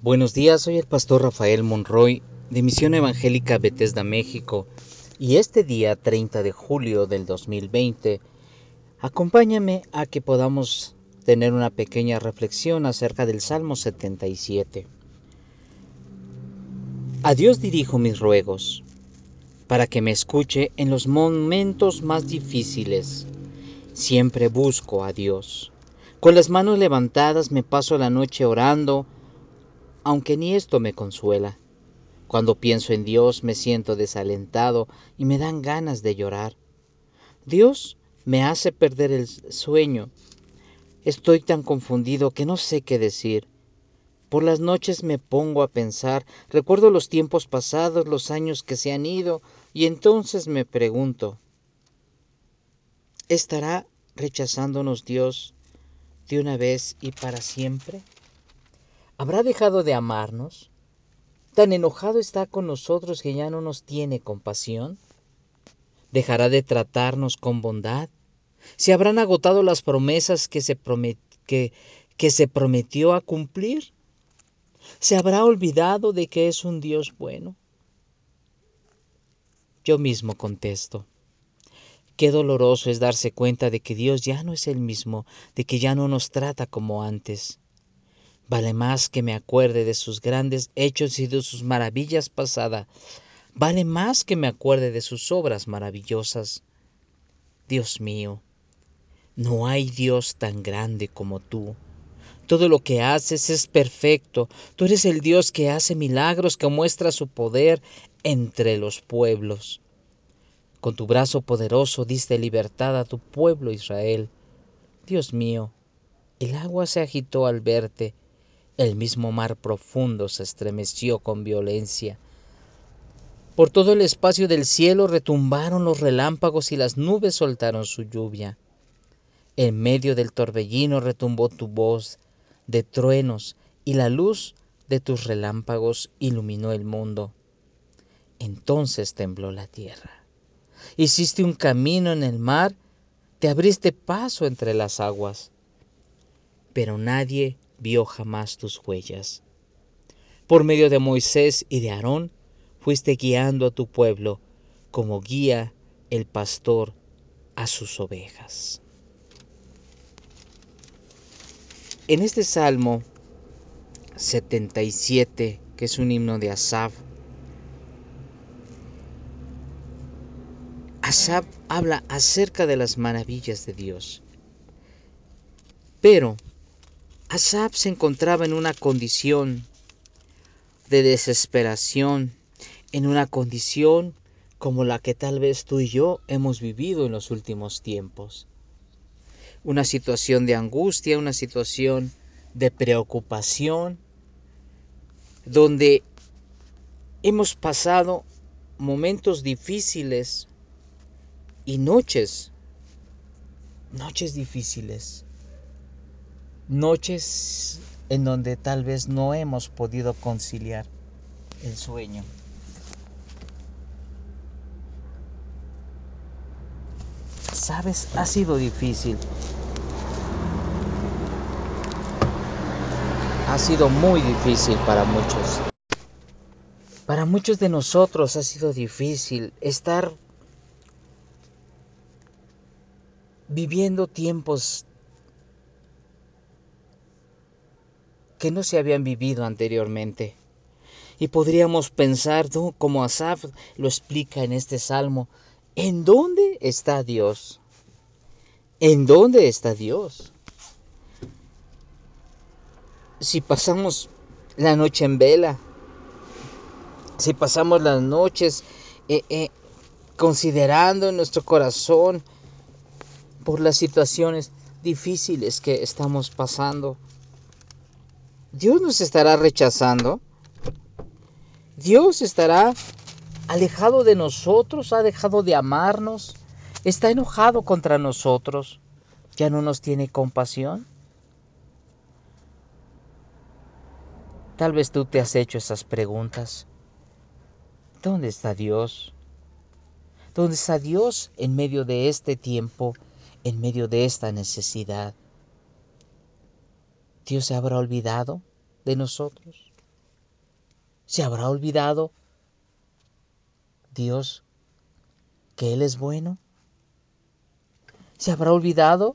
Buenos días, soy el pastor Rafael Monroy de Misión Evangélica Bethesda, México, y este día 30 de julio del 2020, acompáñame a que podamos tener una pequeña reflexión acerca del Salmo 77. A Dios dirijo mis ruegos, para que me escuche en los momentos más difíciles. Siempre busco a Dios. Con las manos levantadas me paso la noche orando, aunque ni esto me consuela. Cuando pienso en Dios me siento desalentado y me dan ganas de llorar. Dios me hace perder el sueño. Estoy tan confundido que no sé qué decir. Por las noches me pongo a pensar, recuerdo los tiempos pasados, los años que se han ido, y entonces me pregunto, ¿estará rechazándonos Dios de una vez y para siempre? ¿Habrá dejado de amarnos? ¿Tan enojado está con nosotros que ya no nos tiene compasión? ¿Dejará de tratarnos con bondad? ¿Se habrán agotado las promesas que se, prometió a cumplir? ¿Se habrá olvidado de que es un Dios bueno? Yo mismo contesto. Qué doloroso es darse cuenta de que Dios ya no es el mismo, de que ya no nos trata como antes. Vale más que me acuerde de sus grandes hechos y de sus maravillas pasadas. Vale más que me acuerde de sus obras maravillosas. Dios mío, no hay Dios tan grande como tú. Todo lo que haces es perfecto. Tú eres el Dios que hace milagros, que muestra su poder entre los pueblos. Con tu brazo poderoso diste libertad a tu pueblo Israel. Dios mío, el agua se agitó al verte, el mismo mar profundo se estremeció con violencia. Por todo el espacio del cielo retumbaron los relámpagos y las nubes soltaron su lluvia. En medio del torbellino retumbó tu voz, de truenos y la luz de tus relámpagos iluminó el mundo. Entonces tembló la tierra. Hiciste un camino en el mar, te abriste paso entre las aguas, pero nadie vio jamás tus huellas. Por medio de Moisés y de Aarón fuiste guiando a tu pueblo como guía el pastor a sus ovejas. En este Salmo 77, que es un himno de Asaf, Asaf habla acerca de las maravillas de Dios. Pero Asaf se encontraba en una condición de desesperación, en una condición como la que tal vez tú y yo hemos vivido en los últimos tiempos. Una situación de angustia, una situación de preocupación, donde hemos pasado momentos difíciles y noches, noches difíciles, noches en donde tal vez no hemos podido conciliar el sueño. Sabes, ha sido difícil. Ha sido muy difícil para muchos. Para muchos de nosotros ha sido difícil estar viviendo tiempos que no se habían vivido anteriormente. Y podríamos pensar, como Asaf lo explica en este salmo, ¿En dónde está Dios? ¿En dónde está Dios? Si pasamos la noche en vela, si pasamos las noches eh, eh, considerando en nuestro corazón por las situaciones difíciles que estamos pasando, Dios nos estará rechazando. Dios estará alejado de nosotros, ha dejado de amarnos, está enojado contra nosotros, ya no nos tiene compasión. Tal vez tú te has hecho esas preguntas. ¿Dónde está Dios? ¿Dónde está Dios en medio de este tiempo, en medio de esta necesidad? ¿Dios se habrá olvidado de nosotros? ¿Se habrá olvidado Dios que Él es bueno? ¿Se habrá olvidado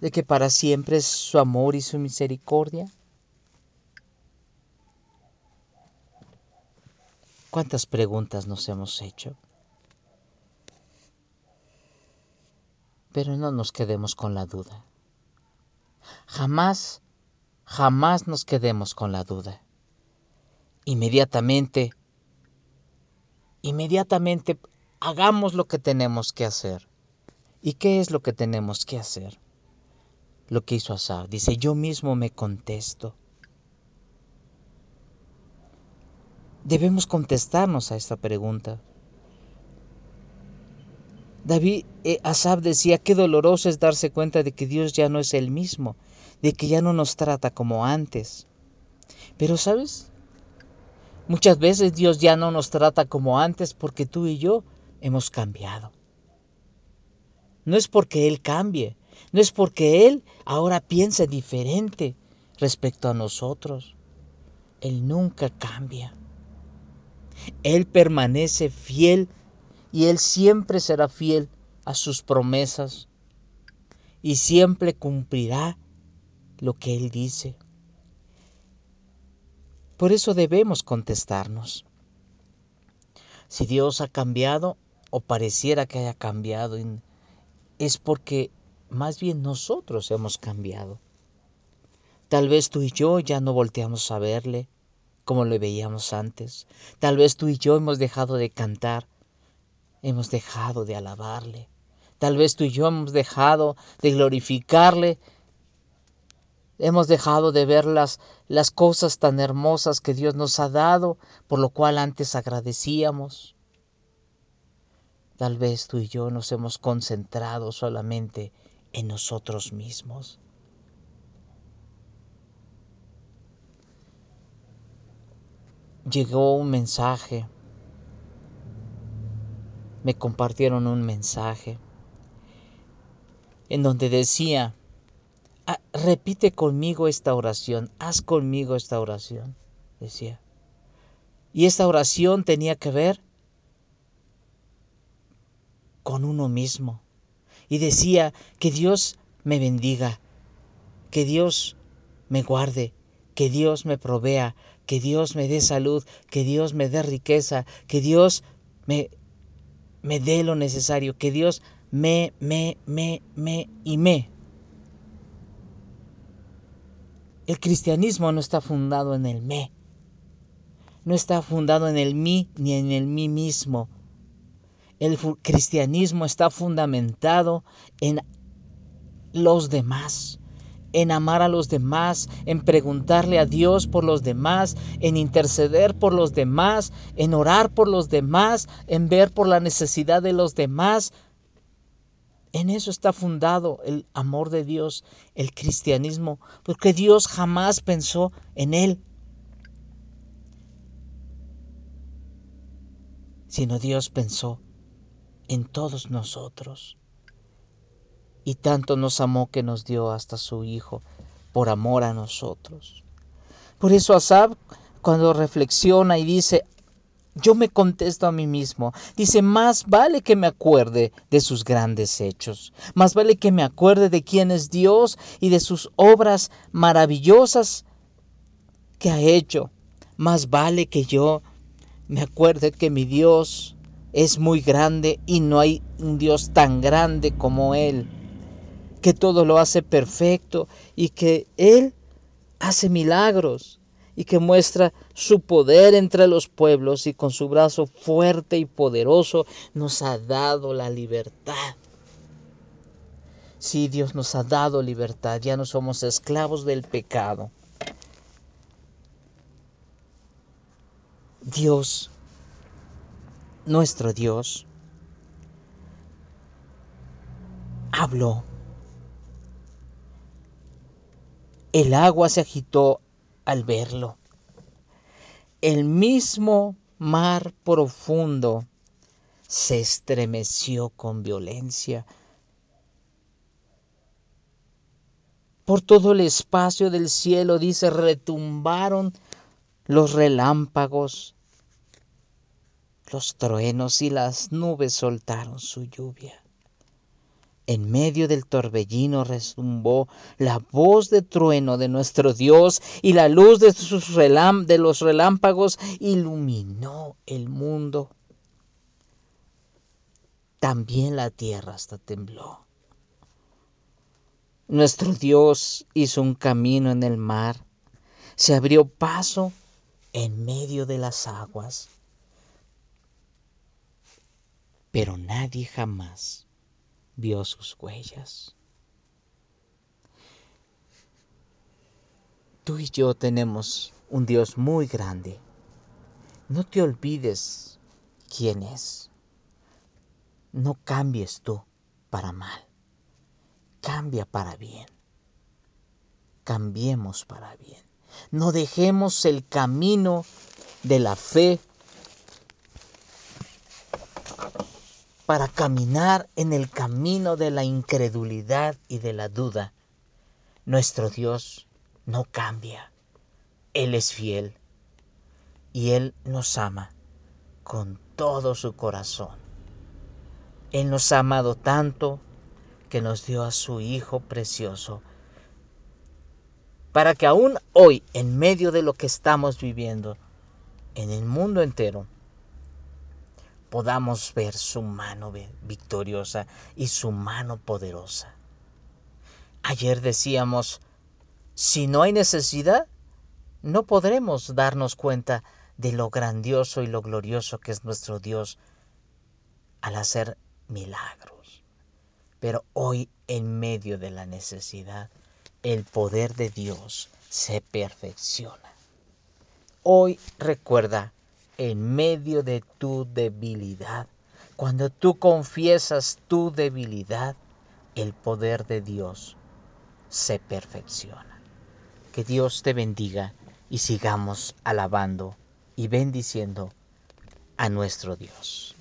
de que para siempre es su amor y su misericordia? ¿Cuántas preguntas nos hemos hecho? Pero no nos quedemos con la duda. Jamás, jamás nos quedemos con la duda. Inmediatamente, inmediatamente hagamos lo que tenemos que hacer. ¿Y qué es lo que tenemos que hacer? Lo que hizo Asaf. Dice, yo mismo me contesto. Debemos contestarnos a esta pregunta. David eh, Asaf decía, qué doloroso es darse cuenta de que Dios ya no es el mismo, de que ya no nos trata como antes. Pero sabes, muchas veces Dios ya no nos trata como antes porque tú y yo hemos cambiado. No es porque Él cambie, no es porque Él ahora piense diferente respecto a nosotros. Él nunca cambia. Él permanece fiel y Él siempre será fiel a sus promesas y siempre cumplirá lo que Él dice. Por eso debemos contestarnos. Si Dios ha cambiado o pareciera que haya cambiado, es porque más bien nosotros hemos cambiado. Tal vez tú y yo ya no volteamos a verle como le veíamos antes. Tal vez tú y yo hemos dejado de cantar, hemos dejado de alabarle. Tal vez tú y yo hemos dejado de glorificarle. Hemos dejado de ver las, las cosas tan hermosas que Dios nos ha dado, por lo cual antes agradecíamos. Tal vez tú y yo nos hemos concentrado solamente en nosotros mismos. Llegó un mensaje, me compartieron un mensaje en donde decía, ah, repite conmigo esta oración, haz conmigo esta oración, decía. Y esta oración tenía que ver con uno mismo. Y decía, que Dios me bendiga, que Dios me guarde, que Dios me provea, que Dios me dé salud, que Dios me dé riqueza, que Dios me, me dé lo necesario, que Dios me, me, me, me y me. El cristianismo no está fundado en el me, no está fundado en el mí ni en el mí mismo, el cristianismo está fundamentado en los demás, en amar a los demás, en preguntarle a Dios por los demás, en interceder por los demás, en orar por los demás, en ver por la necesidad de los demás. En eso está fundado el amor de Dios, el cristianismo, porque Dios jamás pensó en él, sino Dios pensó en todos nosotros. Y tanto nos amó que nos dio hasta su Hijo por amor a nosotros. Por eso Asab, cuando reflexiona y dice, yo me contesto a mí mismo, dice, más vale que me acuerde de sus grandes hechos, más vale que me acuerde de quién es Dios y de sus obras maravillosas que ha hecho, más vale que yo me acuerde que mi Dios es muy grande y no hay un Dios tan grande como Él, que todo lo hace perfecto y que Él hace milagros y que muestra su poder entre los pueblos y con su brazo fuerte y poderoso nos ha dado la libertad. Sí, Dios nos ha dado libertad, ya no somos esclavos del pecado. Dios nuestro Dios habló. El agua se agitó al verlo. El mismo mar profundo se estremeció con violencia. Por todo el espacio del cielo, dice, retumbaron los relámpagos, los truenos y las nubes soltaron su lluvia. En medio del torbellino resumbó la voz de trueno de nuestro Dios y la luz de, sus de los relámpagos iluminó el mundo. También la tierra hasta tembló. Nuestro Dios hizo un camino en el mar, se abrió paso en medio de las aguas. Pero nadie jamás vio sus huellas. Tú y yo tenemos un Dios muy grande. No te olvides quién es. No cambies tú para mal. Cambia para bien. Cambiemos para bien. No dejemos el camino de la fe para caminar en el camino de la incredulidad y de la duda. Nuestro Dios no cambia. Él es fiel y Él nos ama con todo su corazón. Él nos ha amado tanto que nos dio a su Hijo precioso para que aún hoy, en medio de lo que estamos viviendo, en el mundo entero, podamos ver su mano victoriosa y su mano poderosa. Ayer decíamos, si no hay necesidad, no podremos darnos cuenta de lo grandioso y lo glorioso que es nuestro Dios al hacer milagros. Pero hoy, en medio de la necesidad, el poder de Dios se perfecciona. Hoy recuerda en medio de tu debilidad. Cuando tú confiesas tu debilidad, el poder de Dios se perfecciona. Que Dios te bendiga y sigamos alabando y bendiciendo a nuestro Dios.